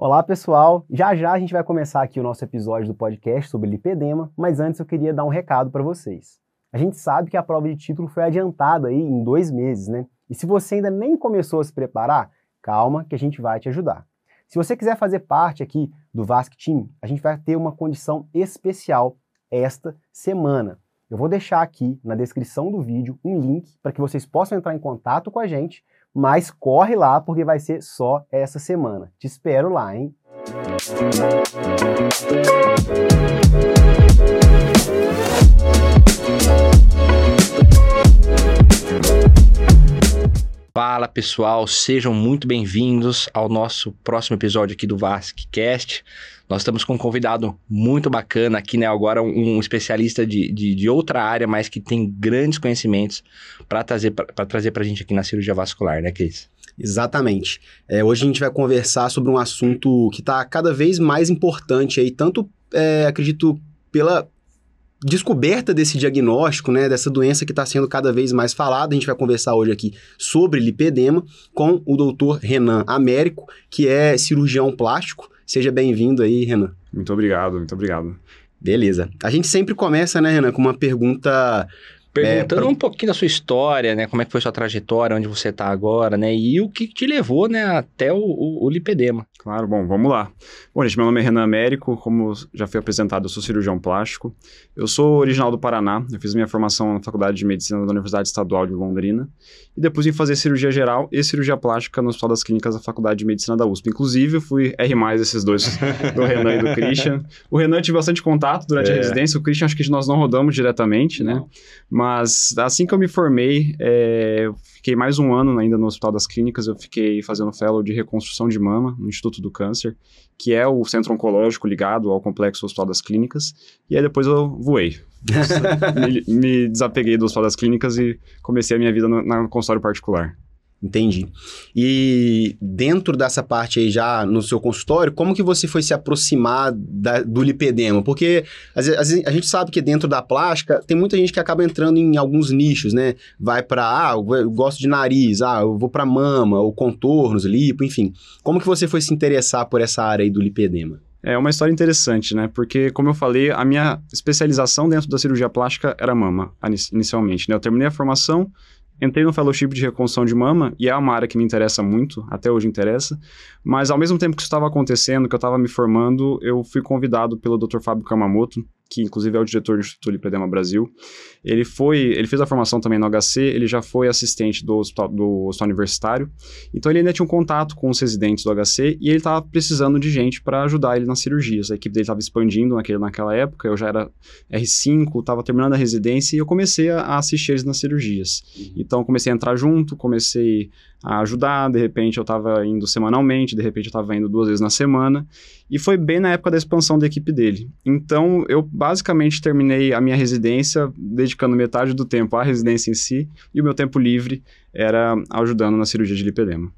Olá pessoal, já já a gente vai começar aqui o nosso episódio do podcast sobre lipedema, mas antes eu queria dar um recado para vocês. A gente sabe que a prova de título foi adiantada aí em dois meses, né? E se você ainda nem começou a se preparar, calma que a gente vai te ajudar. Se você quiser fazer parte aqui do Vasc Team, a gente vai ter uma condição especial esta semana. Eu vou deixar aqui na descrição do vídeo um link para que vocês possam entrar em contato com a gente mas corre lá porque vai ser só essa semana. Te espero lá, hein? Fala pessoal, sejam muito bem-vindos ao nosso próximo episódio aqui do VascCast. Nós estamos com um convidado muito bacana aqui, né? Agora um, especialista de, de, de, outra área, mas que tem grandes conhecimentos para trazer para trazer a gente aqui na cirurgia vascular, né, Cris? Exatamente. É, hoje a gente vai conversar sobre um assunto que está cada vez mais importante aí, tanto é, acredito pela descoberta desse diagnóstico, né, dessa doença que está sendo cada vez mais falada. A gente vai conversar hoje aqui sobre lipedema com o doutor Renan Américo, que é cirurgião plástico. Seja bem-vindo aí, Renan. Muito obrigado, muito obrigado. Beleza. A gente sempre começa, né, Renan, com uma pergunta Perguntando é, pra... um pouquinho da sua história, né? Como é que foi sua trajetória, onde você está agora, né? E o que te levou, né, até o, o, o, lipedema. Claro, bom, vamos lá. Bom, gente, meu nome é Renan Américo, como já foi apresentado, eu sou cirurgião plástico. Eu sou original do Paraná, eu fiz minha formação na Faculdade de Medicina da Universidade Estadual de Londrina. E depois vim fazer cirurgia geral e cirurgia plástica no Hospital das Clínicas da Faculdade de Medicina da USP. Inclusive, eu fui R+, esses dois, do Renan e do Christian. O Renan tive bastante contato durante é. a residência, o Christian acho que nós não rodamos diretamente, né? Mas mas assim que eu me formei, é, fiquei mais um ano ainda no Hospital das Clínicas. Eu fiquei fazendo fellow de reconstrução de mama no Instituto do Câncer, que é o centro oncológico ligado ao complexo Hospital das Clínicas. E aí depois eu voei. me, me, desapeguei do Hospital das Clínicas e comecei a minha vida no, no consultório particular. Entendi. E dentro dessa parte aí já no seu consultório, como que você foi se aproximar da, do lipedema? Porque às a gente sabe que dentro da plástica tem muita gente que acaba entrando em alguns nichos, né? Vai para, ah, eu gosto de nariz, ah, eu vou para mama, ou contornos, lipo, enfim. Como que você foi se interessar por essa área aí do lipedema? É uma história interessante, né? Porque, como eu falei, a minha especialização dentro da cirurgia plástica era mama, inicialmente, né? Eu terminei a formação, Entrei no fellowship de reconstrução de mama e é uma área que me interessa muito, até hoje interessa. Mas ao mesmo tempo que isso estava acontecendo, que eu estava me formando, eu fui convidado pelo Dr. Fábio Kamamoto, que inclusive é o diretor do Instituto Lipedema Brasil. Ele foi, ele fez a formação também no HC, ele já foi assistente do hospital, do hospital universitário. Então ele ainda tinha um contato com os residentes do HC e ele estava precisando de gente para ajudar ele nas cirurgias. A equipe dele estava expandindo naquele, naquela época, eu já era R5, estava terminando a residência e eu comecei a, a assistir eles nas cirurgias. Uhum. Então comecei a entrar junto, comecei a ajudar, de repente eu estava indo semanalmente, de repente eu estava indo duas vezes na semana, e foi bem na época da expansão da equipe dele. Então eu basicamente terminei a minha residência dedicando metade do tempo à residência em si, e o meu tempo livre era ajudando na cirurgia de lipedema.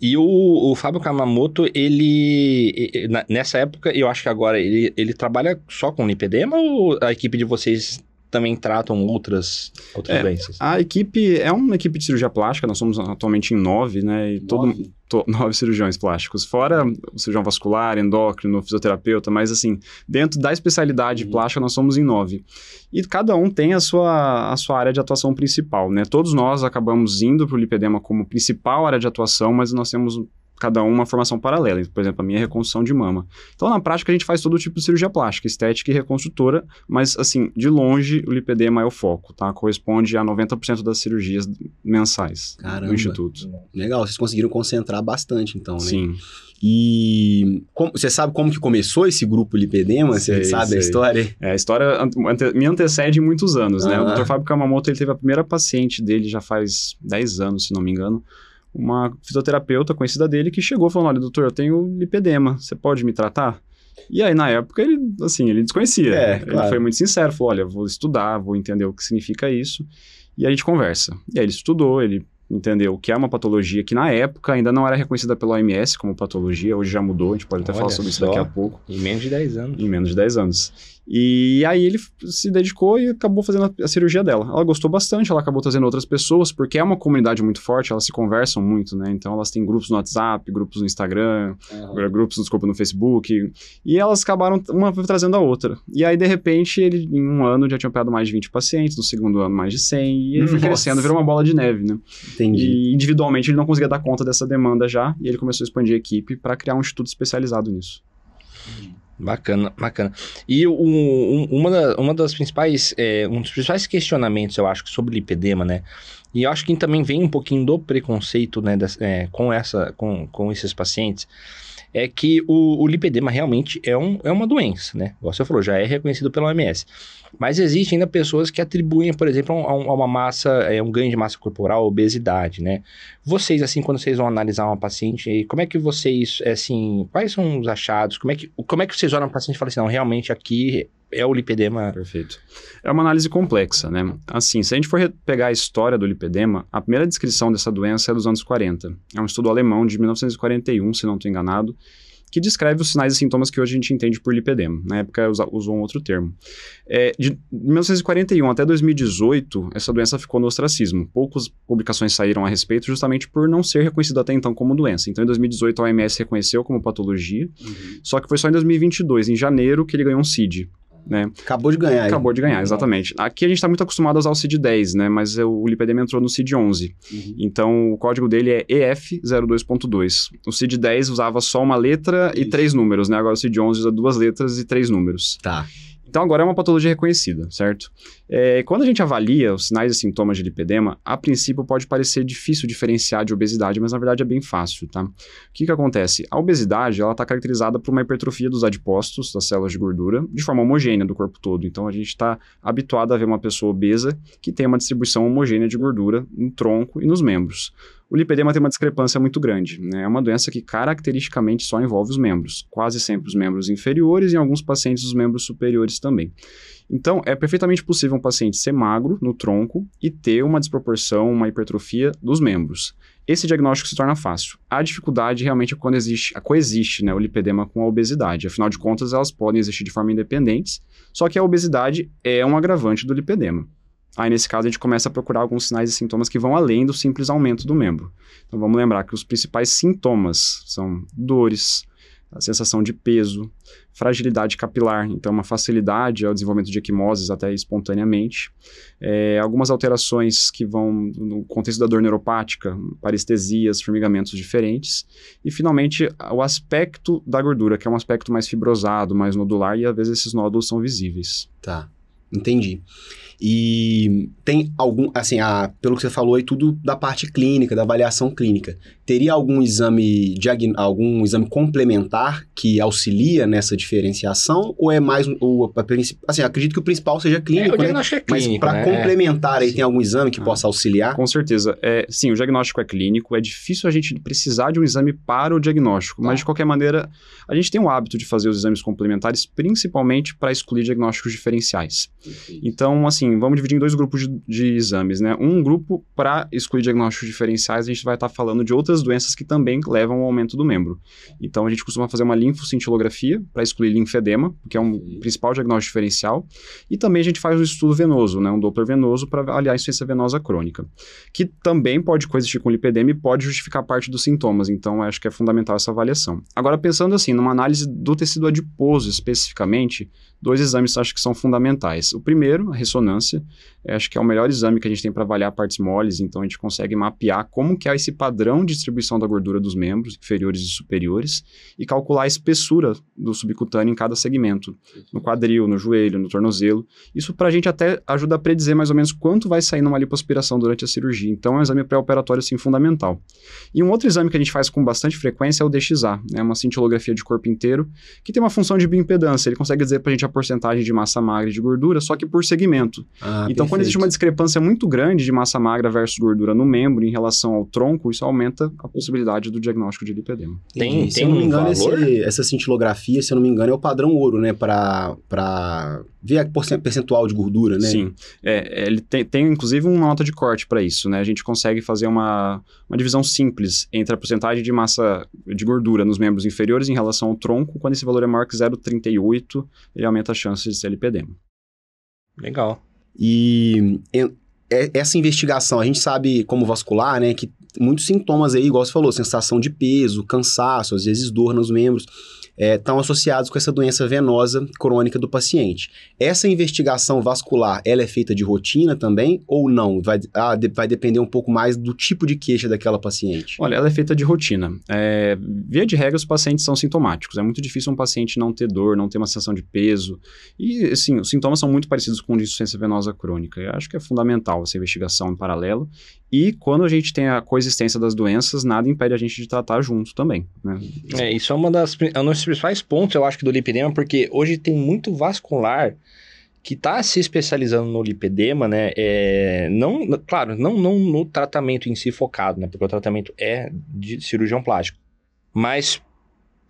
E o, o Fábio Kamamoto, ele, nessa época, eu acho que agora, ele, ele trabalha só com lipedema ou a equipe de vocês também tratam outras, outras é, doenças? A equipe é uma equipe de cirurgia plástica, nós somos atualmente em nove, né? E todo, nove? To, nove cirurgiões plásticos, fora o cirurgião vascular, endócrino, fisioterapeuta, mas assim, dentro da especialidade uhum. plástica nós somos em nove. E cada um tem a sua, a sua área de atuação principal, né? Todos nós acabamos indo para o lipedema como principal área de atuação, mas nós temos cada um uma formação paralela. Por exemplo, a minha é reconstrução de mama. Então, na prática, a gente faz todo tipo de cirurgia plástica, estética e reconstrutora, mas, assim, de longe, o lipedema é o foco, tá? Corresponde a 90% das cirurgias mensais Caramba. do Instituto. Legal, vocês conseguiram concentrar bastante, então, né? Sim. E como, você sabe como que começou esse grupo lipedema? Sei, você sabe sei. a história? É, a história ante, me antecede muitos anos, né? O Dr. Fábio Kamamoto, ele teve a primeira paciente dele já faz 10 anos, se não me engano, uma fisioterapeuta conhecida dele que chegou falando: Olha, doutor, eu tenho lipedema, você pode me tratar? E aí, na época, ele, assim, ele desconhecia. É, ele claro. foi muito sincero, falou: Olha, vou estudar, vou entender o que significa isso. E a gente conversa. E aí, ele estudou, ele entendeu? Que é uma patologia que na época ainda não era reconhecida pela OMS como patologia, hoje já mudou, a gente pode até Olha falar sobre isso só. daqui a pouco. Em menos de 10 anos. Em menos de 10 anos. E aí ele se dedicou e acabou fazendo a, cirurgia dela. Ela gostou bastante, ela acabou trazendo outras pessoas, porque é uma comunidade muito forte, elas se conversam muito, né? Então elas têm grupos no WhatsApp, grupos no Instagram, grupos desculpa, no Facebook. E elas acabaram uma trazendo a outra. E aí, de repente, ele em um ano já tinha operado mais de 20 pacientes, no segundo ano mais de 100, e ele foi crescendo, virou uma bola de neve, né? Entendi. E individualmente ele não conseguia dar conta dessa demanda já, e ele começou a expandir a equipe para criar um instituto especializado nisso. Bacana, bacana. E o- um- uma, da- uma das principais, é, um dos principais questionamentos, eu acho, sobre lipedema, né? E eu acho que também vem um pouquinho do preconceito, né, das- é, com, essa, com, com esses pacientes, é que o, o lipedema realmente é, um, é uma doença, né? Igual você falou, já é reconhecido pela OMS. Mas existem ainda pessoas que atribuem, por exemplo, a, um- a uma massa, é, um ganho de massa corporal, obesidade, né? Vocês, assim, quando vocês vão analisar uma paciente, como é que vocês, é, assim, quais são os achados? Como é que, como é que vocês olham para paciente e falam assim, não, realmente aqui é o lipedema? Perfeito. É uma análise complexa, né? Assim, se a gente for pegar a história do lipedema, a primeira descrição dessa doença é dos anos 40. É um estudo alemão de 1941, se não estou enganado, que descreve os sinais e sintomas que hoje a gente entende por lipedema. Na época usou um outro termo. É, de 1941 até 2018, essa doença ficou no ostracismo. Poucas publicações saíram a respeito justamente por não ser reconhecida até então como doença. Então, em 2018, a OMS reconheceu como patologia, só que foi só em 2022, em janeiro, que ele ganhou um CID. Né? Acabou de ganhar. Acabou de ganhar, exatamente. Aqui a gente está muito acostumado a usar o CID-10, né? Mas o lipedema entrou no CID-11. Uhum. Então, o código dele é EF02.2. O CID-10 usava só uma letra e Isso. três números, né? Agora o CID-11 usa duas letras e três números. Tá. Então, agora é uma patologia reconhecida, certo? É, quando a gente avalia os sinais e sintomas de lipedema, a princípio pode parecer difícil diferenciar de obesidade, mas na verdade é bem fácil, tá? O que que acontece? A obesidade, ela está caracterizada por uma hipertrofia dos adipócitos, das células de gordura, de forma homogênea do corpo todo. Então, a gente está habituado a ver uma pessoa obesa que tem uma distribuição homogênea de gordura no tronco e nos membros. O lipedema tem uma discrepância muito grande. Né? É uma doença que caracteristicamente só envolve os membros, quase sempre os membros inferiores e em alguns pacientes os membros superiores também. Então, é perfeitamente possível um paciente ser magro no tronco e ter uma desproporção, uma hipertrofia dos membros. Esse diagnóstico se torna fácil. A dificuldade realmente é quando existe, a coexiste né, o lipedema com a obesidade. Afinal de contas, elas podem existir de forma independente, só que a obesidade é um agravante do lipedema. Aí, nesse caso, a gente começa a procurar alguns sinais e sintomas que vão além do simples aumento do membro. Então, vamos lembrar que os principais sintomas são dores, a sensação de peso, fragilidade capilar, então uma facilidade ao desenvolvimento de equimoses até espontaneamente, É, algumas alterações que vão no contexto da dor neuropática, parestesias, formigamentos diferentes, e finalmente o aspecto da gordura, que é um aspecto mais fibrosado, mais nodular, e às vezes esses nódulos são visíveis. Tá. Entendi. E tem algum, assim, a, pelo que você falou aí, tudo da parte clínica, da avaliação clínica. Teria algum exame, diagn- algum exame complementar que auxilia nessa diferenciação? Ou é mais, o, a princi- assim, acredito que o principal seja É, clínico, o né? diagnóstico é Mas clínico, para né? complementar aí, Sim. tem algum exame que Ah. possa auxiliar? Com certeza. É, sim, o diagnóstico é clínico, é difícil a gente precisar de um exame para o diagnóstico, Tá. mas de qualquer maneira, a gente tem o hábito de fazer os exames complementares, principalmente para excluir diagnósticos diferenciais. Então, assim, vamos dividir em dois grupos de, de exames, né? Um grupo para excluir diagnósticos diferenciais, a gente vai estar falando de outras doenças que também levam ao aumento do membro. Então, a gente costuma fazer uma linfocintilografia para excluir linfedema, que é um principal diagnóstico diferencial, e também a gente faz um estudo venoso, né? Um Doppler venoso para avaliar a insuficiência venosa crônica, que também pode coexistir com lipedema e pode justificar parte dos sintomas. Então, acho que é fundamental essa avaliação. Agora, pensando assim, numa análise do tecido adiposo especificamente, dois exames acho que são fundamentais. O primeiro, a ressonância, eu acho que é o melhor exame que a gente tem para avaliar partes moles, então a gente consegue mapear como que é esse padrão de distribuição da gordura dos membros, inferiores e superiores, e calcular a espessura do subcutâneo em cada segmento, no quadril, no joelho, no tornozelo. Isso para a gente até ajuda a predizer mais ou menos quanto vai sair numa lipoaspiração durante a cirurgia. Então é um exame pré-operatório assim fundamental. E um outro exame que a gente faz com bastante frequência é o DXA, né, uma cintilografia de corpo inteiro, que tem uma função de bioimpedância. Ele consegue dizer para a gente porcentagem de massa magra e de gordura só que por segmento. Ah, então, quando existe perfeito. uma discrepância muito grande de massa magra versus gordura no membro em relação ao tronco, isso aumenta a possibilidade do diagnóstico de lipedema. Tem- Entendi. se tem eu não me engano, valor? esse- essa cintilografia, se eu não me engano, é o padrão ouro, né? Pra, pra ver a percentual de gordura, né? Sim. É, ele tem, tem, inclusive, uma nota de corte para isso, né? A gente consegue fazer uma, uma divisão simples entre a porcentagem de massa de gordura nos membros inferiores em relação ao tronco. Quando esse valor é maior que 0,38, ele aumenta a chance de ser lipedema. Legal. E é- essa investigação, a gente sabe como vascular, né, que muitos sintomas aí, igual você falou, sensação de peso, cansaço, às vezes dor nos membros, estão associados com essa doença venosa crônica do paciente. Essa investigação vascular, ela é feita de rotina também ou não? Vai, ah, de- vai depender um pouco mais do tipo de queixa daquela paciente. Olha, ela é feita de rotina. É, via de regra, os pacientes são sintomáticos. É muito difícil um paciente não ter dor, não ter uma sensação de peso. E, assim, os sintomas são muito parecidos com de insuficiência venosa crônica. Eu acho que é fundamental essa investigação em paralelo. E quando a gente tem a coexistência das doenças, nada impede a gente de tratar junto também. né? É, isso é uma das, é um dos principais pontos, eu acho, do lipedema, porque hoje tem muito vascular que está se especializando no lipedema, né? É, não, claro, não, não no tratamento em si focado, né? Porque o tratamento é de cirurgião plástico. Mas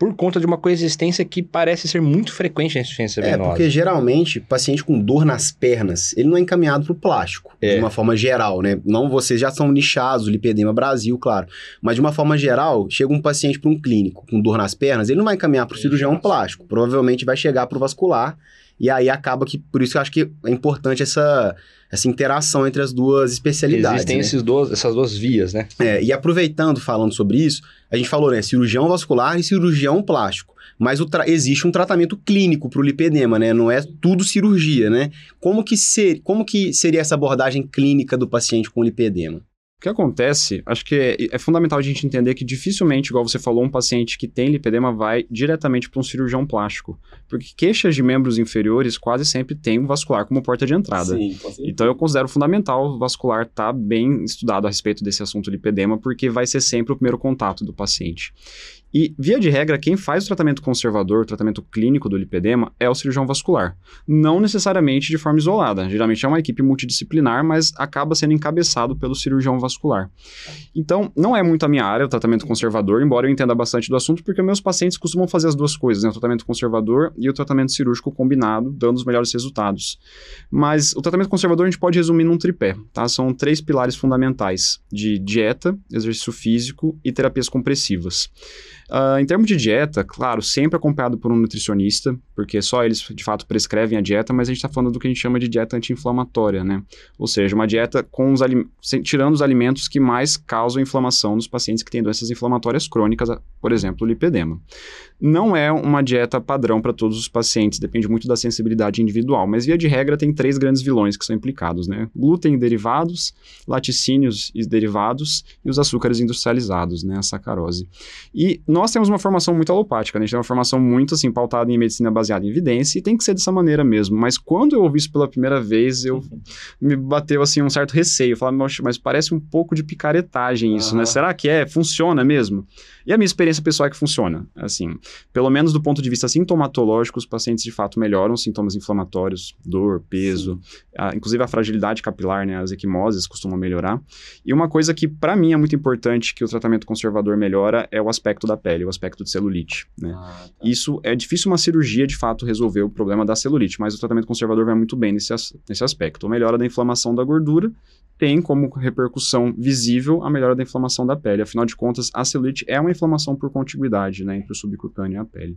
por conta de uma coexistência que parece ser muito frequente na insuficiência É, venosa. porque geralmente, paciente com dor nas pernas, ele não é encaminhado para o plástico, É. de uma forma geral, né? Não, vocês já são nichados, lipedema Brasil, claro. Mas de uma forma geral, chega um paciente para um clínico com dor nas pernas, ele não vai encaminhar para o cirurgião plástico, provavelmente vai chegar para o vascular, e aí acaba que, por isso que eu acho que é importante essa, essa interação entre as duas especialidades. Existem né? esses duas, essas duas vias, né? É, e aproveitando, falando sobre isso, a gente falou, né, cirurgião vascular e cirurgião plástico. Mas existe um tratamento clínico para o lipedema, né? Não é tudo cirurgia, né? Como que, ser, como que seria essa abordagem clínica do paciente com lipedema? O que acontece, acho que é, é fundamental a gente entender que dificilmente, igual você falou, um paciente que tem lipedema vai diretamente para um cirurgião plástico. Porque queixas de membros inferiores quase sempre tem um vascular como porta de entrada. Sim. Então eu considero fundamental o vascular estar bem estudado a respeito desse assunto lipedema, porque vai ser sempre o primeiro contato do paciente. E, via de regra, quem faz o tratamento conservador, o tratamento clínico do lipedema, é o cirurgião vascular. Não necessariamente de forma isolada. Geralmente é uma equipe multidisciplinar, mas acaba sendo encabeçado pelo cirurgião vascular. Então, não é muito a minha área, o tratamento conservador, embora eu entenda bastante do assunto, porque meus pacientes costumam fazer as duas coisas, né? O tratamento conservador e o tratamento cirúrgico combinado, dando os melhores resultados. Mas o tratamento conservador a gente pode resumir num tripé, tá? São três pilares fundamentais de dieta, exercício físico e terapias compressivas. Ah, em termos de dieta, claro, sempre acompanhado por um nutricionista, porque só eles de fato prescrevem a dieta, mas a gente está falando do que a gente chama de dieta anti-inflamatória, né? Ou seja, uma dieta com os tirando os alimentos que mais causam inflamação nos pacientes que têm doenças inflamatórias crônicas, a- por exemplo, o lipedema. Não é uma dieta padrão para todos os pacientes, depende muito da sensibilidade individual, mas via de regra tem três grandes vilões que são implicados, né? Glúten e derivados, laticínios e derivados e os açúcares industrializados, né? A sacarose. E nós temos uma formação muito alopática, né? A gente tem uma formação muito, assim, pautada em medicina baseada em evidência e tem que ser dessa maneira mesmo. Mas quando eu ouvi isso pela primeira vez, eu me bateu, assim, um certo receio. "Moxa, mas parece um pouco de picaretagem isso, né? Aham. Será que é? Funciona mesmo? E a minha experiência pessoal é que funciona. Assim, pelo menos do ponto de vista sintomatológico, os pacientes de fato melhoram os sintomas inflamatórios, dor, peso, a- inclusive a fragilidade capilar, né? As equimoses costumam melhorar. E uma coisa que, para mim, é muito importante que o tratamento conservador melhora é o aspecto da pele, o aspecto de celulite, né? Ah, tá. Isso é difícil uma cirurgia de fato resolver o problema da celulite, mas o tratamento conservador vai muito bem nesse, nesse aspecto. A melhora da inflamação da gordura tem como repercussão visível a melhora da inflamação da pele. Afinal de contas, a celulite é uma inflamação por contiguidade né, entre o subcutâneo e a pele.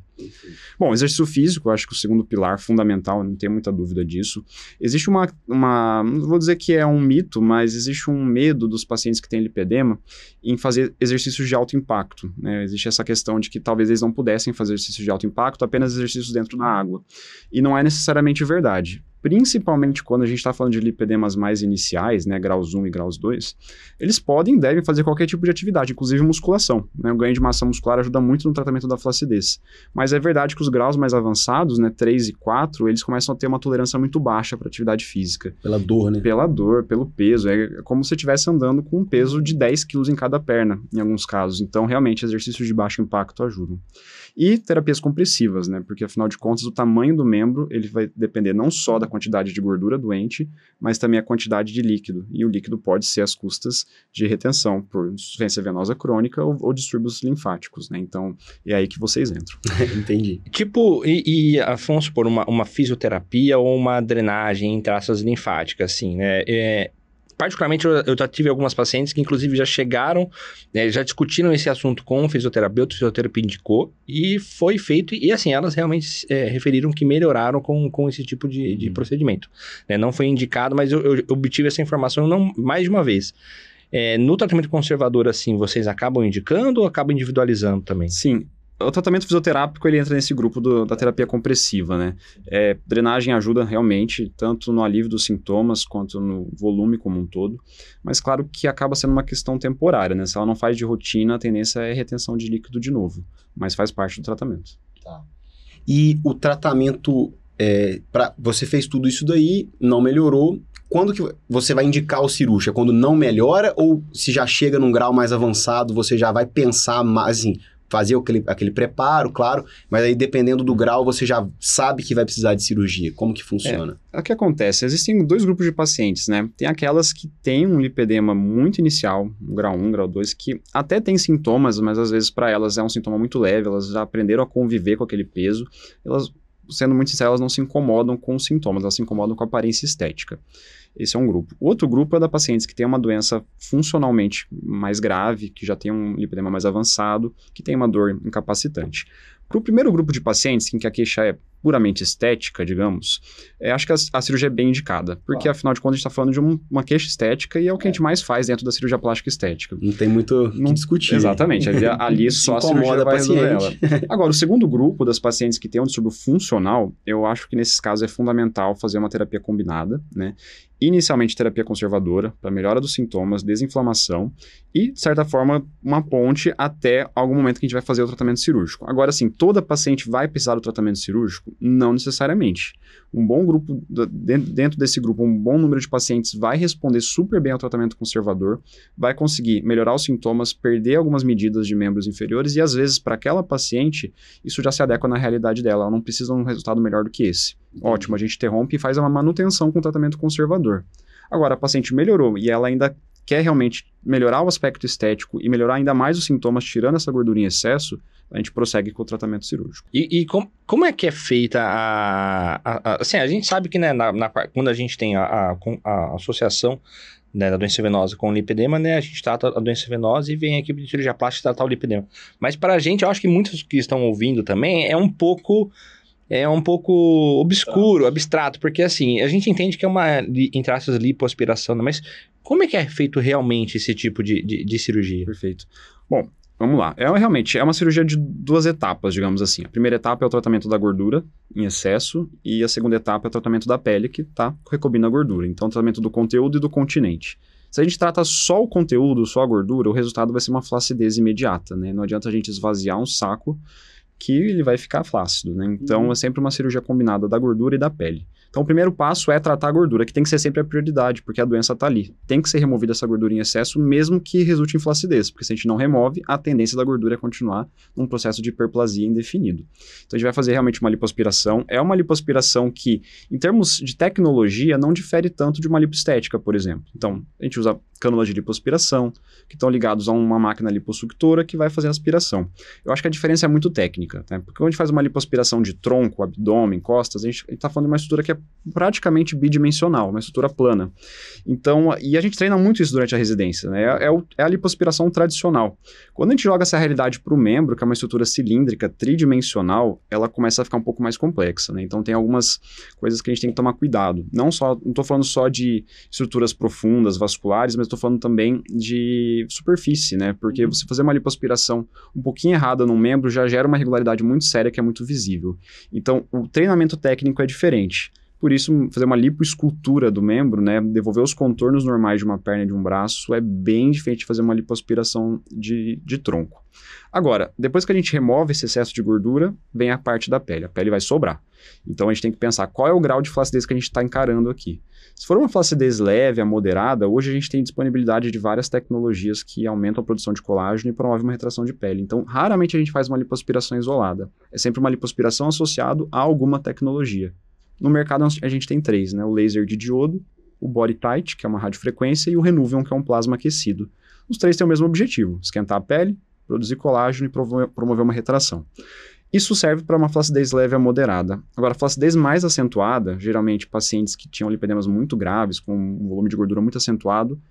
Bom, exercício físico, acho que o segundo pilar fundamental, não tem muita dúvida disso. Existe uma, uma, não vou dizer que é um mito, mas existe um medo dos pacientes que têm lipedema em fazer exercícios de alto impacto. né? Existe essa questão de que talvez eles não pudessem fazer exercícios de alto impacto, apenas exercícios dentro da água. E não é necessariamente verdade. Principalmente quando a gente está falando de lipedemas mais iniciais, né, graus 1 e graus 2, eles podem e devem fazer qualquer tipo de atividade, inclusive musculação. Né? O ganho de massa muscular ajuda muito no tratamento da flacidez. Mas é verdade que os graus mais avançados, né, 3 e 4, eles começam a ter uma tolerância muito baixa para atividade física Pela dor, né? pela dor, pelo peso. É como se estivesse andando com um peso de 10 quilos em cada perna, em alguns casos. Então, realmente, exercícios de baixo impacto ajudam. E terapias compressivas, né? Porque, afinal de contas, o tamanho do membro, ele vai depender não só da quantidade de gordura doente, mas também a quantidade de líquido. E o líquido pode ser as custas de retenção por insuficiência venosa crônica ou, ou distúrbios linfáticos, né? Então, é aí que vocês entram. Entendi. Tipo, e, e vamos por uma, uma fisioterapia ou uma drenagem em traças linfáticas, assim, né? É, particularmente, eu, eu, já tive algumas pacientes que, inclusive, já chegaram, né, já discutiram esse assunto com o fisioterapeuta, o fisioterapeuta indicou, e foi feito, e assim, elas realmente é, referiram que melhoraram com, com esse tipo de, de uhum. procedimento. Né? Não foi indicado, mas eu, eu, obtive essa informação não, mais de uma vez. É, no tratamento conservador, assim, vocês acabam indicando ou acabam individualizando também? Sim, o tratamento fisioterápico ele entra nesse grupo do, da terapia compressiva, né? É, drenagem ajuda realmente, tanto no alívio dos sintomas quanto no volume como um todo, mas claro que acaba sendo uma questão temporária, né? Se ela não faz de rotina, a tendência é retenção de líquido de novo, mas faz parte do tratamento. Tá. E o tratamento, é, pra, você fez tudo isso daí, não melhorou, quando que você vai indicar o cirúrgico? É quando não melhora ou se já chega num grau mais avançado, você já vai pensar mais, assim, fazer aquele, aquele preparo, claro, mas aí dependendo do grau você já sabe que vai precisar de cirurgia. Como que funciona? É, o que acontece? Existem dois grupos de pacientes, né? Tem aquelas que têm um lipedema muito inicial, grau 1, grau 2, que até tem sintomas, mas às vezes para elas é um sintoma muito leve, elas já aprenderam a conviver com aquele peso, elas sendo muito sinceras, elas não se incomodam com os sintomas, elas se incomodam com a aparência estética. Esse é um grupo. O outro grupo é da pacientes que tem uma doença funcionalmente mais grave, que já tem um lipedema mais avançado, que tem uma dor incapacitante. Para o primeiro grupo de pacientes em que a queixa é puramente estética, digamos, é, acho que a, a, cirurgia é bem indicada. Porque, afinal de contas, a gente está falando de um, uma queixa estética e é o que é. a gente mais faz dentro da cirurgia plástica estética. Não tem muito o que discutir. Exatamente. Ali, ali só a cirurgia vai resolver ela. Agora, o segundo grupo das pacientes que tem um distúrbio funcional, eu acho que nesses casos é fundamental fazer uma terapia combinada, né? Inicialmente terapia conservadora para melhora dos sintomas, desinflamação e, de certa forma, uma ponte até algum momento que a gente vai fazer o tratamento cirúrgico. Agora, sim, toda paciente vai precisar do tratamento cirúrgico? Não necessariamente. Um bom grupo, dentro desse grupo, um bom número de pacientes vai responder super bem ao tratamento conservador, vai conseguir melhorar os sintomas, perder algumas medidas de membros inferiores e, às vezes, para aquela paciente, isso já se adequa na realidade dela. Ela não precisa de um resultado melhor do que esse. Ótimo, a gente interrompe e faz uma manutenção com tratamento conservador. Agora, a paciente melhorou e ela ainda quer realmente melhorar o aspecto estético e melhorar ainda mais os sintomas, tirando essa gordura em excesso, a gente prossegue com o tratamento cirúrgico. E, e com, como é que é feita a, a, a, Assim, a gente sabe que né, na, na, quando a gente tem a, a associação né, da doença venosa com lipedema, né, a gente trata a doença venosa e vem a equipe de cirurgia plástica tratar o lipedema. Mas para a gente, eu acho que muitos que estão ouvindo também, é um pouco é um pouco obscuro, abstrato, porque assim, a gente entende que é uma, entre aspas, lipoaspiração, né, mas como é que é feito realmente esse tipo de, de, de cirurgia? Perfeito. Bom, Vamos lá. É realmente é uma cirurgia de duas etapas, digamos assim. A primeira etapa é o tratamento da gordura em excesso e a segunda etapa é o tratamento da pele que está recobrindo a gordura. Então, o tratamento do conteúdo e do continente. Se a gente trata só o conteúdo, só a gordura, o resultado vai ser uma flacidez imediata, né? Não adianta a gente esvaziar um saco que ele vai ficar flácido, né? Então, uhum. é sempre uma cirurgia combinada da gordura e da pele. Então, o primeiro passo é tratar a gordura, que tem que ser sempre a prioridade, porque a doença está ali. Tem que ser removida essa gordura em excesso, mesmo que resulte em flacidez, porque se a gente não remove, a tendência da gordura é continuar num processo de hiperplasia indefinido. Então, a gente vai fazer realmente uma lipoaspiração. É uma lipoaspiração que, em termos de tecnologia, não difere tanto de uma lipoestética, por exemplo. Então, a gente usa cânulas de lipoaspiração, que estão ligados a uma máquina lipossuctora que vai fazer a aspiração. Eu acho que a diferença é muito técnica, né? porque quando a gente faz uma lipoaspiração de tronco, abdômen, costas, a gente está falando de uma estrutura que é praticamente bidimensional, uma estrutura plana. Então, e a gente treina muito isso durante a residência, né? É, é, o, é a lipoaspiração tradicional. Quando a gente joga essa realidade para o membro, que é uma estrutura cilíndrica, tridimensional, ela começa a ficar um pouco mais complexa, né? Então, tem algumas coisas que a gente tem que tomar cuidado. Não só, não estou falando só de estruturas profundas, vasculares, mas estou falando também de superfície, né? Porque você fazer uma lipoaspiração um pouquinho errada num membro já gera uma irregularidade muito séria que é muito visível. Então, o treinamento técnico é diferente. Por isso, fazer uma lipoescultura do membro, né, devolver os contornos normais de uma perna e de um braço, é bem diferente de fazer uma lipoaspiração de, de tronco. Agora, depois que a gente remove esse excesso de gordura, vem a parte da pele. A pele vai sobrar. Então, a gente tem que pensar qual é o grau de flacidez que a gente está encarando aqui. Se for uma flacidez leve a moderada, hoje a gente tem disponibilidade de várias tecnologias que aumentam a produção de colágeno e promovem uma retração de pele. Então, raramente a gente faz uma lipoaspiração isolada. É sempre uma lipoaspiração associada a alguma tecnologia. No mercado a gente tem três, né? O laser de diodo, o body tight, que é uma radiofrequência, e o Renuvium, que é um plasma aquecido. Os três têm o mesmo objetivo: esquentar a pele, produzir colágeno e promover uma retração. Isso serve para uma flacidez leve a moderada. Agora, a flacidez mais acentuada, geralmente pacientes que tinham lipedemas muito graves, com um volume de gordura muito acentuado,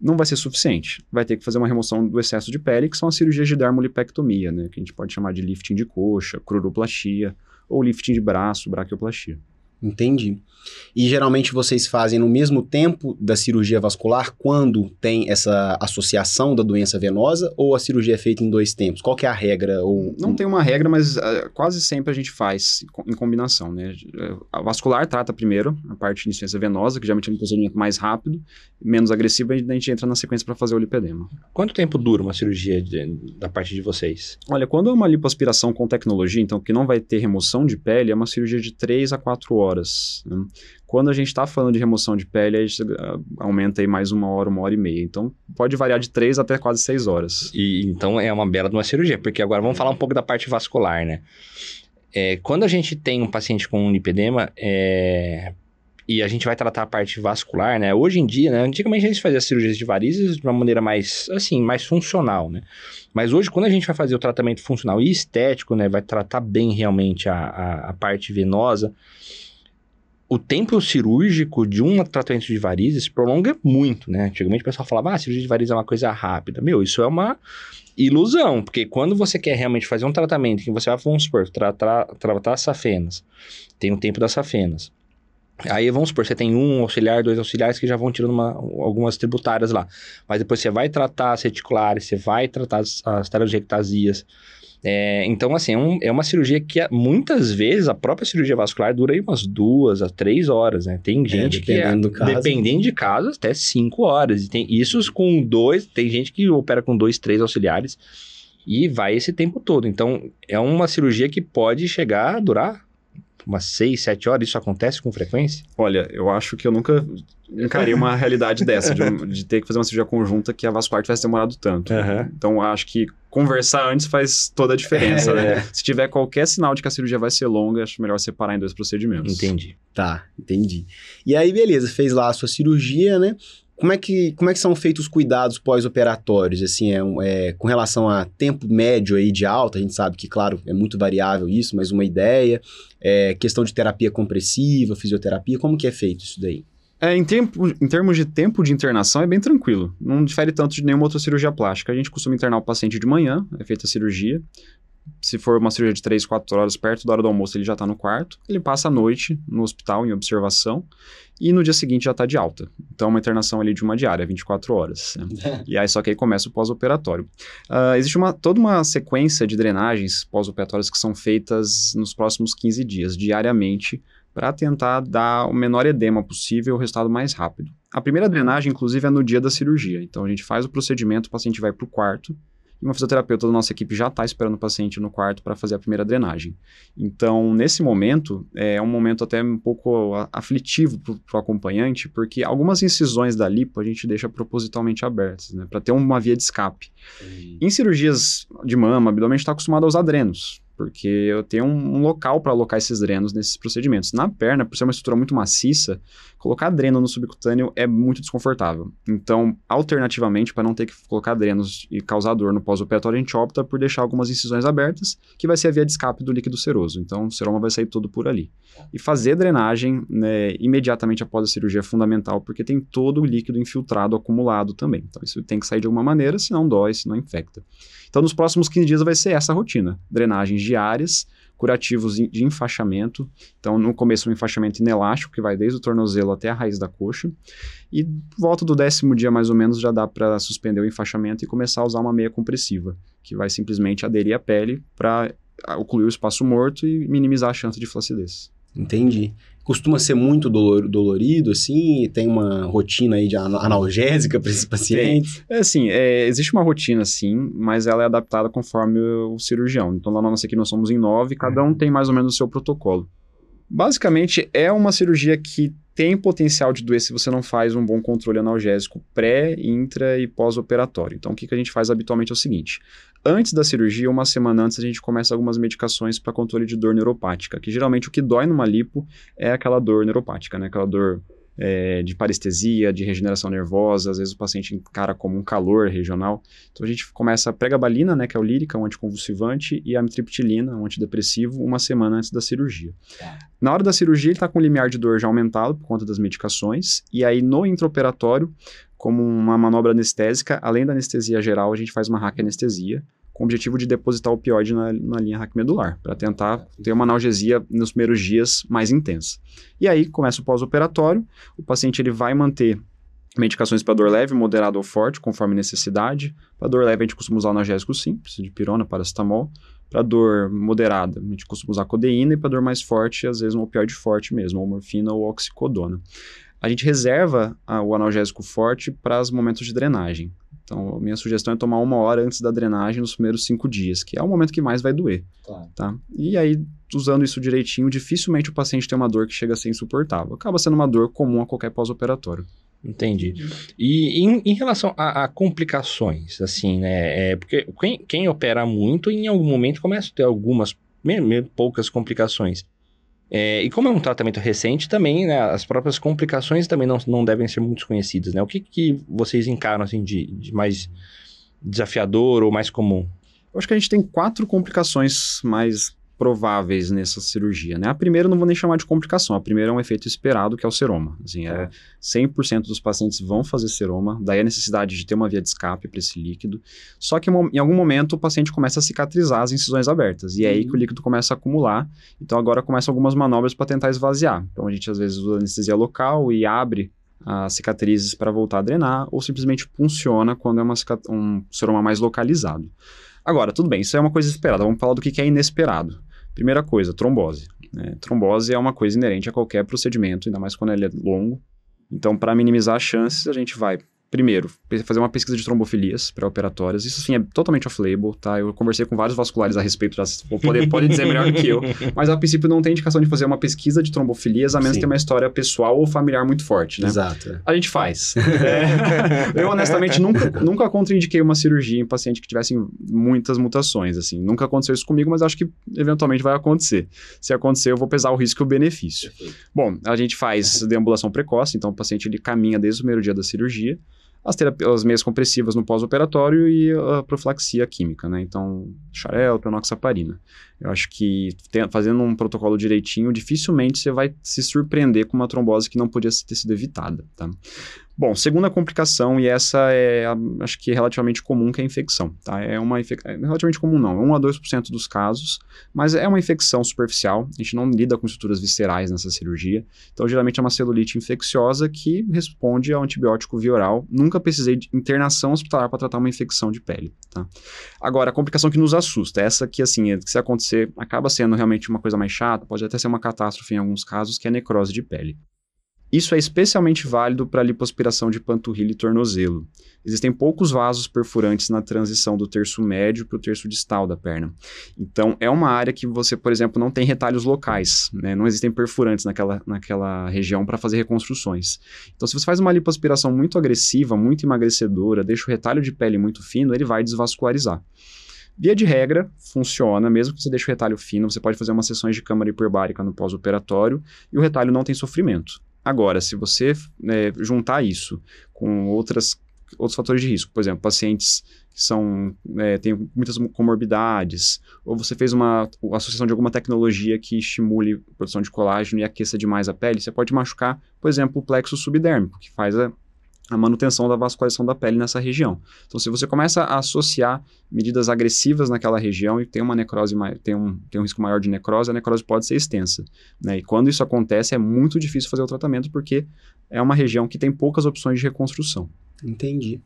não vai ser suficiente. Vai ter que fazer uma remoção do excesso de pele, que são as cirurgias de dermolipectomia, né, que a gente pode chamar de lifting de coxa, cruroplastia, ou lifting de braço, braquioplastia. Entendi. E geralmente vocês fazem no mesmo tempo da cirurgia vascular quando tem essa associação da doença venosa ou a cirurgia é feita em dois tempos? Qual que é a regra? Ou... Não tem uma regra, mas uh, quase sempre a gente faz em combinação, né? A vascular trata primeiro a parte de insuficiência venosa, que geralmente é um procedimento mais rápido, menos agressivo, e a gente entra na sequência para fazer o lipedema. Quanto tempo dura uma cirurgia de, da parte de vocês? Olha, quando é uma lipoaspiração com tecnologia, então que não vai ter remoção de pele, é uma cirurgia de 3 a 4 horas. Né? Quando a gente está falando de remoção de pele, a gente ah, aumenta aí mais uma hora, uma hora e meia. Então, pode variar de três até quase seis horas. E então é uma bela de uma cirurgia, porque agora vamos falar um pouco da parte vascular, né? É, quando a gente tem um paciente com um lipedema, é, e a gente vai tratar a parte vascular, né? Hoje em dia, né? Antigamente a gente fazia cirurgias de varizes de uma maneira mais, assim, mais funcional, né? Mas hoje, quando a gente vai fazer o tratamento funcional e estético, né? Vai tratar bem realmente a, a, a parte venosa, o tempo cirúrgico de um tratamento de varizes prolonga muito, né? Antigamente o pessoal falava, ah, cirurgia de varizes é uma coisa rápida. Meu, isso é uma ilusão, porque quando você quer realmente fazer um tratamento que você vai, vamos supor, tratar, as safenas, tem o tempo das safenas. Aí vamos supor, você tem um auxiliar, dois auxiliares que já vão tirando uma, algumas tributárias lá. Mas depois você vai tratar as reticulares, você vai tratar as, as telangiectasias, é, então, assim, é, um, é, uma cirurgia que muitas vezes a própria cirurgia vascular dura aí umas duas a três horas, né? Tem é, gente é, que, é, dependendo de caso, até cinco horas. E tem isso com dois, tem gente que opera com dois, três auxiliares e vai esse tempo todo. Então, é uma cirurgia que pode chegar a durar umas 6, 7 horas? Isso acontece com frequência? Olha, eu acho que eu nunca encarei uma realidade dessa, de, de, ter que fazer uma cirurgia conjunta que a vascular tivesse demorado tanto. Uhum. Então, acho que conversar antes faz toda a diferença, né? é. né? Se tiver qualquer sinal de que a cirurgia vai ser longa, acho melhor separar em dois procedimentos. Entendi. Tá, entendi. E aí, beleza, fez lá a sua cirurgia, né? Como é que, como é que são feitos os cuidados pós-operatórios, assim, é, é, com relação a tempo médio aí de alta, a gente sabe que, claro, é muito variável isso, mas uma ideia, é, questão de terapia compressiva, fisioterapia, como que é feito isso daí? É, em, tempo, em termos de tempo de internação, é bem tranquilo. Não difere tanto de nenhuma outra cirurgia plástica. A gente costuma internar o paciente de manhã, é feita a cirurgia se for uma cirurgia de 3, 4 horas perto da hora do almoço, ele já está no quarto. Ele passa a noite no hospital em observação e no dia seguinte já está de alta. Então, uma internação ali de uma diária, 24 horas. Né? e aí, só que aí começa o pós-operatório. Uh, existe uma, toda uma sequência de drenagens pós-operatórias que são feitas nos próximos 15 dias, diariamente, para tentar dar o menor edema possível, o resultado mais rápido. A primeira drenagem, inclusive, é no dia da cirurgia. Então, a gente faz o procedimento, o paciente vai para o quarto, e uma fisioterapeuta da nossa equipe já está esperando o paciente no quarto para fazer a primeira drenagem. Então, nesse momento, é um momento até um pouco aflitivo para o acompanhante, porque algumas incisões da lipo a gente deixa propositalmente abertas, né, para ter uma via de escape. Uhum. Em cirurgias de mama, abdômen, a gente está acostumado a usar drenos porque eu tenho um, um local para alocar esses drenos nesses procedimentos. Na perna, por ser uma estrutura muito maciça, colocar dreno no subcutâneo é muito desconfortável. Então, alternativamente, para não ter que colocar drenos e causar dor no pós-operatório, a gente opta por deixar algumas incisões abertas, que vai ser a via de escape do líquido seroso. Então, o seroma vai sair todo por ali. E fazer drenagem né, imediatamente após a cirurgia é fundamental, porque tem todo o líquido infiltrado acumulado também. Então, isso tem que sair de alguma maneira, senão dói, senão infecta. Então, nos próximos 15 dias vai ser essa rotina: drenagens diárias, curativos de enfaixamento. Então, no começo, um enfaixamento inelástico, que vai desde o tornozelo até a raiz da coxa. E volta do décimo dia, mais ou menos, já dá para suspender o enfaixamento e começar a usar uma meia compressiva, que vai simplesmente aderir à pele para ocluir o espaço morto e minimizar a chance de flacidez. Entendi. Costuma ser muito dolor, dolorido, assim? Tem uma rotina aí de analgésica para esses pacientes? É assim, é, existe uma rotina sim, mas ela é adaptada conforme o cirurgião. Então, lá na nossa aqui nós somos em nove, cada um tem mais ou menos o seu protocolo. Basicamente, é uma cirurgia que tem potencial de doer se você não faz um bom controle analgésico pré, intra e pós-operatório. Então, o que, que a gente faz habitualmente é o seguinte: antes da cirurgia, uma semana antes, a gente começa algumas medicações para controle de dor neuropática, que geralmente o que dói numa lipo é aquela dor neuropática, né? Aquela dor é, de parestesia, de regeneração nervosa, às vezes o paciente encara como um calor regional. Então a gente começa a pregabalina, né, que é o lírica, um anticonvulsivante, e a amitriptilina, um antidepressivo, uma semana antes da cirurgia. É. Na hora da cirurgia, ele está com o limiar de dor já aumentado por conta das medicações, e aí no intraoperatório, como uma manobra anestésica, além da anestesia geral, a gente faz uma raquianestesia, com o objetivo de depositar o opioide na, na linha raquimedular, para tentar ter uma analgesia nos primeiros dias mais intensa. E aí começa o pós-operatório, o paciente ele vai manter medicações para dor leve, moderada ou forte, conforme necessidade. Para dor leve, a gente costuma usar analgésico simples, de pirona, paracetamol. Para dor moderada, a gente costuma usar codeína. E para dor mais forte, às vezes um opioide forte mesmo, ou morfina ou oxicodona. A gente reserva a, o analgésico forte para os momentos de drenagem. Então, a minha sugestão é tomar uma hora antes da drenagem nos primeiros cinco dias, que é o momento que mais vai doer. Claro. Tá? E aí, usando isso direitinho, dificilmente o paciente tem uma dor que chega a ser insuportável. Acaba sendo uma dor comum a qualquer pós-operatório. Entendi. E em, em relação a, a, complicações, assim, né? É, porque quem, quem, opera muito, em algum momento começa a ter algumas, mesmo poucas complicações. É, e como é um tratamento recente, também né, as próprias complicações também não, não devem ser muito desconhecidas, né? O que, que vocês encaram assim de, de mais desafiador ou mais comum? Eu acho que a gente tem quatro complicações mais prováveis nessa cirurgia, né? A primeira não vou nem chamar de complicação, a primeira é um efeito esperado, que é o seroma. Assim, é 100% dos pacientes vão fazer seroma, daí a necessidade de ter uma via de escape para esse líquido. Só que em algum momento o paciente começa a cicatrizar as incisões abertas, e é aí que o líquido começa a acumular. Então agora começam algumas manobras para tentar esvaziar. Então a gente às vezes usa anestesia local e abre as cicatrizes para voltar a drenar, ou simplesmente funciona quando é uma um seroma mais localizado. Agora, tudo bem, isso é uma coisa esperada. Vamos falar do que é inesperado. Primeira coisa, trombose. Né? Trombose é uma coisa inerente a qualquer procedimento, ainda mais quando ele é longo. Então, para minimizar as chances, a gente vai primeiro, fazer uma pesquisa de trombofilias pré-operatórias. Isso, sim, é totalmente off-label, tá? Eu conversei com vários vasculares a respeito, já pode, pode dizer melhor do que eu. Mas, a princípio, não tem indicação de fazer uma pesquisa de trombofilias, a menos que tenha uma história pessoal ou familiar muito forte, né? Exato. A gente faz. é, eu, honestamente, nunca, nunca contraindiquei uma cirurgia em paciente que tivesse muitas mutações, assim. Nunca aconteceu isso comigo, mas acho que, eventualmente, vai acontecer. Se acontecer, eu vou pesar o risco e o benefício. Bom, a gente faz deambulação precoce, então o paciente, ele caminha desde o primeiro dia da cirurgia, as, as meias compressivas no pós-operatório e a profilaxia química, né? Então, xarelto, enoxaparina. Eu acho que tem, fazendo um protocolo direitinho, dificilmente você vai se surpreender com uma trombose que não podia ter sido evitada, tá? Bom, segunda complicação, e essa é, acho que é relativamente comum, que é a infecção, tá? É uma infecção, é relativamente comum não, 1 a 2% dos casos, mas é uma infecção superficial, a gente não lida com estruturas viscerais nessa cirurgia, então geralmente é uma celulite infecciosa que responde ao antibiótico via oral, nunca precisei de internação hospitalar para tratar uma infecção de pele, tá? Agora, a complicação que nos assusta, essa que, assim, se acontecer, acaba sendo realmente uma coisa mais chata, pode até ser uma catástrofe em alguns casos, que é necrose de pele. Isso é especialmente válido para a lipoaspiração de panturrilha e tornozelo. Existem poucos vasos perfurantes na transição do terço médio para o terço distal da perna. Então, é uma área que você, por exemplo, não tem retalhos locais, né? não existem perfurantes naquela, naquela região para fazer reconstruções. Então, se você faz uma lipoaspiração muito agressiva, muito emagrecedora, deixa o retalho de pele muito fino, ele vai desvascularizar. Via de regra, funciona, mesmo que você deixe o retalho fino, você pode fazer umas sessões de câmara hiperbárica no pós-operatório e o retalho não tem sofrimento. Agora, se você né, juntar isso com outras, outros fatores de risco, por exemplo, pacientes que são, é, têm muitas comorbidades, ou você fez uma associação de alguma tecnologia que estimule a produção de colágeno e aqueça demais a pele, você pode machucar, por exemplo, o plexo subdérmico, que faz a a manutenção da vascularização da pele nessa região. Então, se você começa a associar medidas agressivas naquela região e tem uma necrose, tem um, tem um risco maior de necrose, a necrose pode ser extensa. Né? E quando isso acontece, é muito difícil fazer o tratamento porque é uma região que tem poucas opções de reconstrução. Entendi.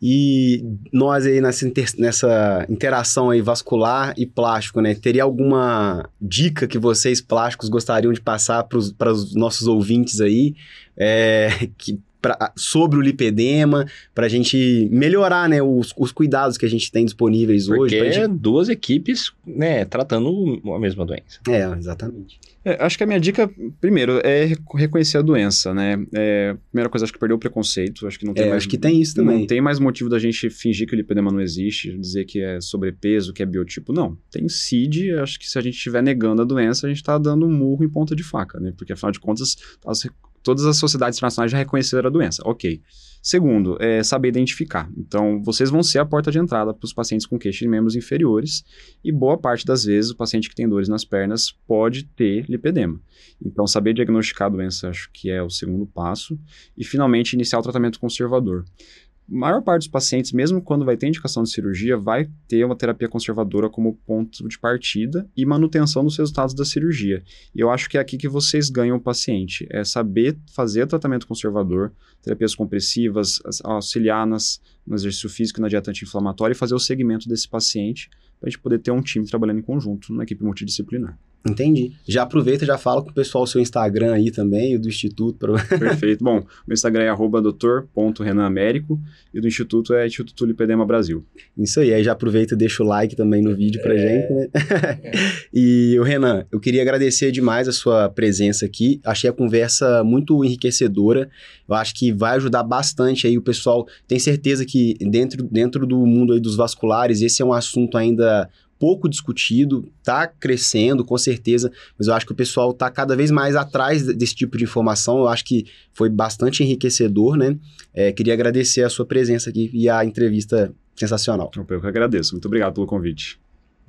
E nós aí nessa, inter, nessa interação aí vascular e plástico, né? Teria alguma dica que vocês plásticos gostariam de passar para os nossos ouvintes aí, é, que pra, sobre o lipedema, para a gente melhorar né, os, os, cuidados que a gente tem disponíveis Porque hoje. Porque gente... duas equipes né, tratando a mesma doença. É, exatamente. É, acho que a minha dica, primeiro, é reconhecer a doença, né? É, primeira coisa, acho que perdeu o preconceito. Acho que não tem é, mais. Acho que tem isso também. Não tem mais motivo da gente fingir que o lipedema não existe, dizer que é sobrepeso, que é biotipo. Não. Tem CID. Acho que se a gente estiver negando a doença, a gente está dando um murro em ponta de faca, né? Porque afinal de contas, as, todas as sociedades internacionais já reconheceram a doença. Ok. Segundo, é saber identificar. Então, vocês vão ser a porta de entrada para os pacientes com queixa de membros inferiores e boa parte das vezes o paciente que tem dores nas pernas pode ter lipedema. Então, saber diagnosticar a doença acho que é o segundo passo e, finalmente, iniciar o tratamento conservador maior parte dos pacientes, mesmo quando vai ter indicação de cirurgia, vai ter uma terapia conservadora como ponto de partida e manutenção dos resultados da cirurgia. E eu acho que é aqui que vocês ganham o paciente, é saber fazer tratamento conservador, terapias compressivas, auxiliar nas, no exercício físico e na dieta anti-inflamatória e fazer o segmento desse paciente para a gente poder ter um time trabalhando em conjunto, numa equipe multidisciplinar. Entendi. Já aproveita, já fala com o pessoal o seu Instagram aí também, o do Instituto. Pra... Perfeito. Bom, meu Instagram é arroba doutor.renamérico e do Instituto é Instituto Lipedema Brasil. Isso aí, aí já aproveita e deixa o like também no vídeo pra é... gente, né? e o Renan, eu queria agradecer demais a sua presença aqui. Achei a conversa muito enriquecedora. Eu acho que vai ajudar bastante aí o pessoal. Tem certeza que dentro, dentro do mundo aí dos vasculares, esse é um assunto ainda pouco discutido, está crescendo, com certeza, mas eu acho que o pessoal está cada vez mais atrás desse tipo de informação. Eu acho que foi bastante enriquecedor, né? É, queria agradecer a sua presença aqui e a entrevista sensacional. Eu que agradeço. Muito obrigado pelo convite.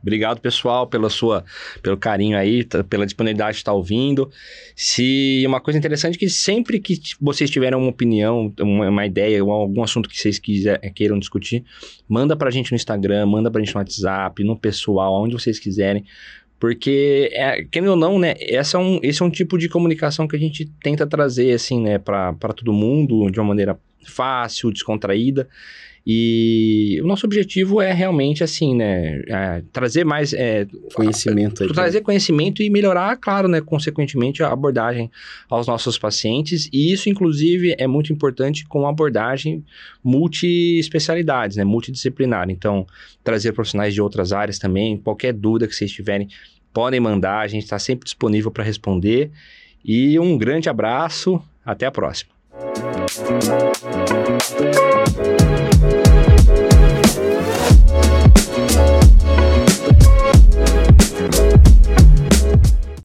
Obrigado, pessoal, pela sua, pelo carinho aí, pela disponibilidade de estar ouvindo. Se uma coisa interessante é que sempre que vocês tiverem uma opinião, uma, uma ideia, algum assunto que vocês quiser, queiram discutir, manda pra gente no Instagram, manda pra gente no WhatsApp, no pessoal, onde vocês quiserem. Porque, é, querendo ou não, né, essa é um, esse é um tipo de comunicação que a gente tenta trazer, assim, né, para todo mundo, de uma maneira fácil, descontraída. E o nosso objetivo é realmente assim, né? É, trazer mais é, conhecimento. Aí, trazer conhecimento e melhorar, claro, né? Consequentemente, a abordagem aos nossos pacientes. E isso, inclusive, é muito importante com abordagem multi-especialidades, né? Multidisciplinar. Então, trazer profissionais de outras áreas também. Qualquer dúvida que vocês tiverem, podem mandar. A gente está sempre disponível para responder. E um grande abraço. Até a próxima.